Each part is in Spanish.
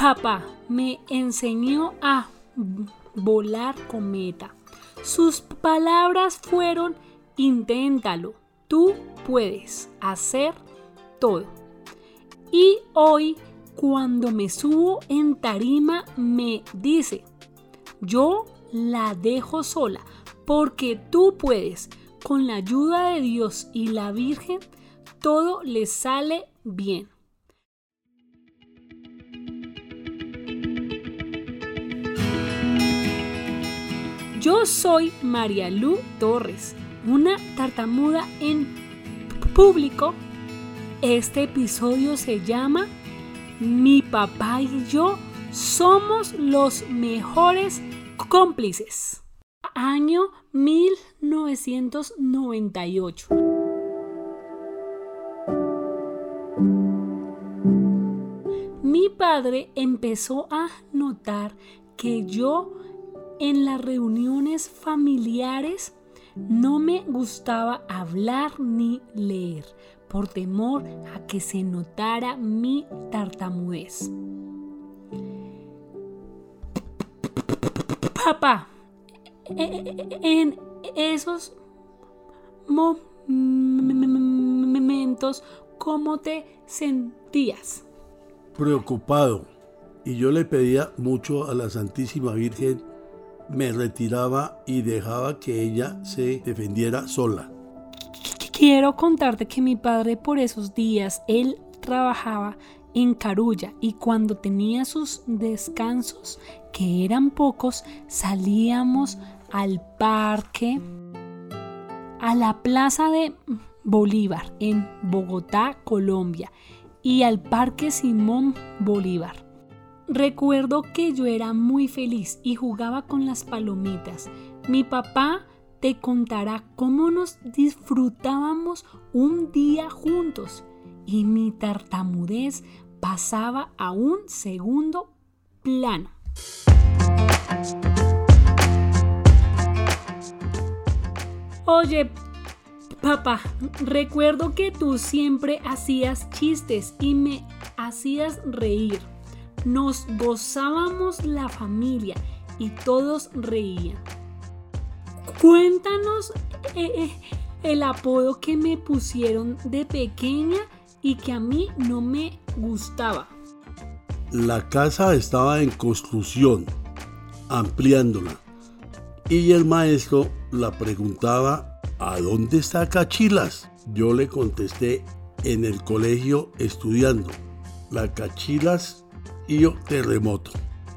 papá me enseñó a volar cometa. Sus palabras fueron, inténtalo, tú puedes hacer todo. Y hoy, cuando me subo en tarima, me dice, yo la dejo sola, porque tú puedes, con la ayuda de Dios y la Virgen, todo le sale bien. Yo soy María Lu Torres, una tartamuda en público. Este episodio se llama Mi papá y yo somos los mejores cómplices. Año 1998. Mi padre empezó a notar que yo en las reuniones familiares no me gustaba hablar ni leer por temor a que se notara mi tartamudez. Papá, en esos momentos, ¿cómo te sentías? Preocupado. Y yo le pedía mucho a la Santísima Virgen me retiraba y dejaba que ella se defendiera sola. Quiero contarte que mi padre por esos días, él trabajaba en Carulla y cuando tenía sus descansos, que eran pocos, salíamos al parque, a la Plaza de Bolívar en Bogotá, Colombia, y al Parque Simón Bolívar. Recuerdo que yo era muy feliz y jugaba con las palomitas. Mi papá te contará cómo nos disfrutábamos un día juntos y mi tartamudez pasaba a un segundo plano. Oye, papá, recuerdo que tú siempre hacías chistes y me hacías reír. Nos gozábamos la familia y todos reían. Cuéntanos eh, eh, el apodo que me pusieron de pequeña y que a mí no me gustaba. La casa estaba en construcción, ampliándola, y el maestro la preguntaba, ¿a dónde está Cachilas? Yo le contesté, en el colegio estudiando. La Cachilas terremoto,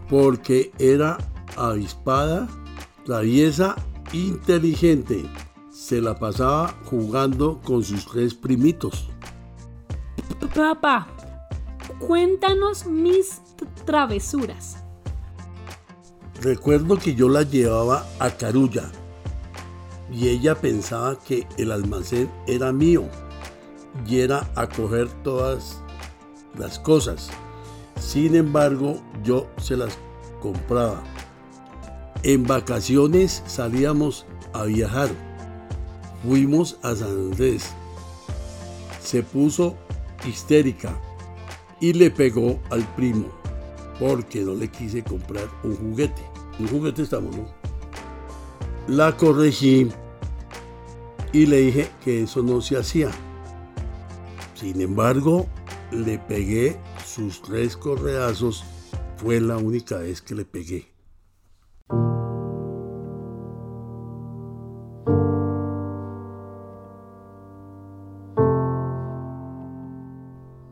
porque era avispada, traviesa, inteligente. Se la pasaba jugando con sus tres primitos. Papá, cuéntanos mis travesuras. Recuerdo que yo la llevaba a Carulla y ella pensaba que el almacén era mío y era a coger todas las cosas. Sin embargo, yo se las compraba. En vacaciones salíamos a viajar. Fuimos a San Andrés. Se puso histérica y le pegó al primo porque no le quise comprar un juguete. Un juguete estamos, ¿no? La corregí y le dije que eso no se hacía. Sin embargo, le pegué sus tres correazos. Fue la única vez que le pegué.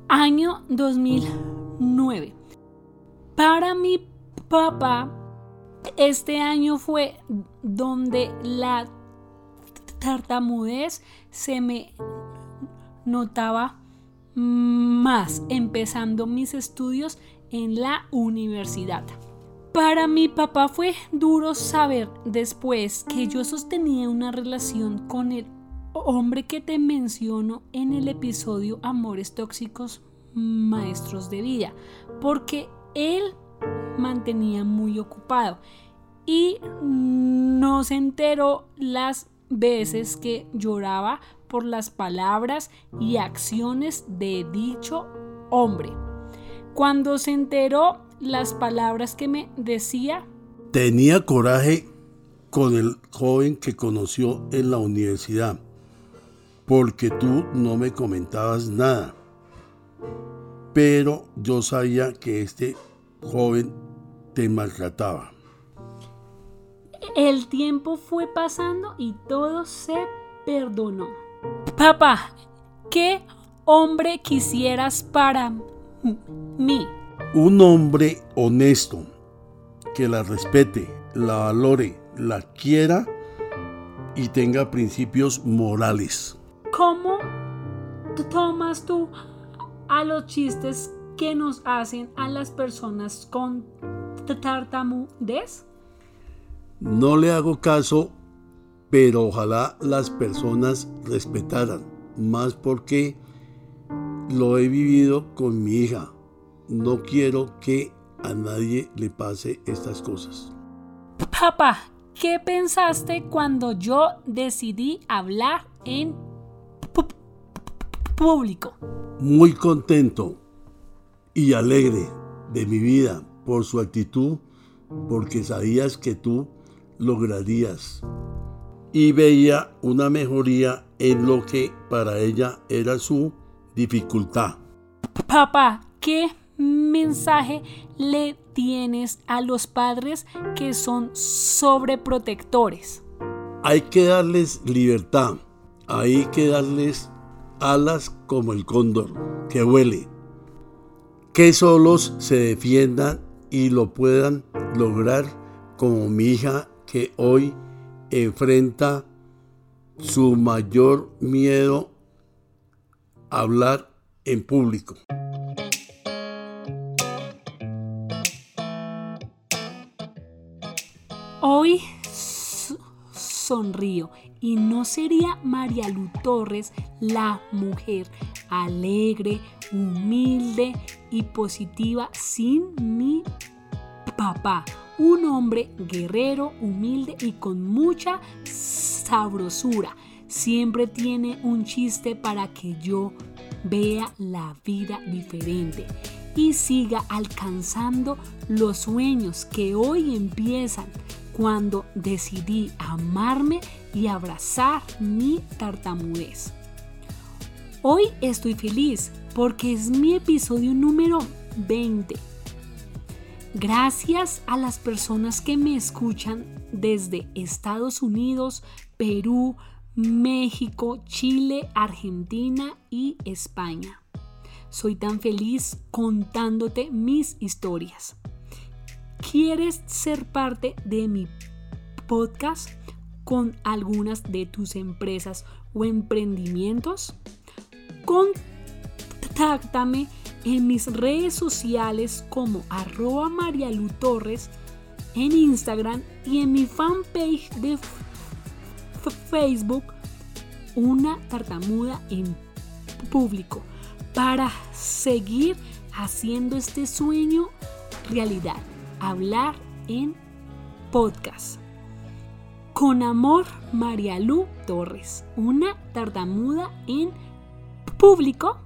Año 2009. Para mi papá, este año fue donde la tartamudez se me notaba más empezando mis estudios en la universidad. Para mi papá fue duro saber después que yo sostenía una relación con el hombre que te menciono en el episodio Amores Tóxicos Maestros de Vida, porque él mantenía muy ocupado y no se enteró las veces que lloraba por las palabras y acciones de dicho hombre. Cuando se enteró, las palabras que me decía? Tenía coraje con el joven que conoció en la universidad, porque tú no me comentabas nada. Pero yo sabía que este joven te maltrataba. El tiempo fue pasando y todo se perdonó. Papá, ¿qué hombre quisieras para mí? Un hombre honesto, que la respete, la valore, la quiera y tenga principios morales. ¿Cómo tomas tú a los chistes que nos hacen a las personas con tartamudez? No le hago caso, pero ojalá las personas respetaran, más porque lo he vivido con mi hija. No quiero que a nadie le pase estas cosas. Papá, ¿qué pensaste cuando yo decidí hablar en público? Muy contento y alegre de mi vida por su actitud, porque sabías que tú lograrías. Y veía una mejoría en lo que para ella era su dificultad. Papá, ¿qué mensaje le tienes a los padres que son sobreprotectores? Hay que darles libertad, hay que darles alas como el cóndor, que huele, que solos se defiendan y lo puedan lograr como mi hija que hoy enfrenta su mayor miedo a hablar en público. Hoy sonrío y no sería María Lu Torres la mujer alegre, humilde y positiva sin mi papá un hombre guerrero, humilde y con mucha sabrosura. Siempre tiene un chiste para que yo vea la vida diferente y siga alcanzando los sueños que hoy empiezan cuando decidí amarme y abrazar mi tartamudez. Hoy estoy feliz porque es mi episodio número 20 Gracias a las personas que me escuchan desde Estados Unidos, Perú, México, Chile, Argentina y España. Soy tan feliz contándote mis historias. ¿Quieres ser parte de mi podcast con algunas de tus empresas o emprendimientos? Contáctame en mis redes sociales como arroba Marialu Torres en Instagram y en mi fanpage de Facebook una tartamuda en público para seguir haciendo este sueño realidad, hablar en podcast. Con amor, Marialu Torres, una tartamuda en público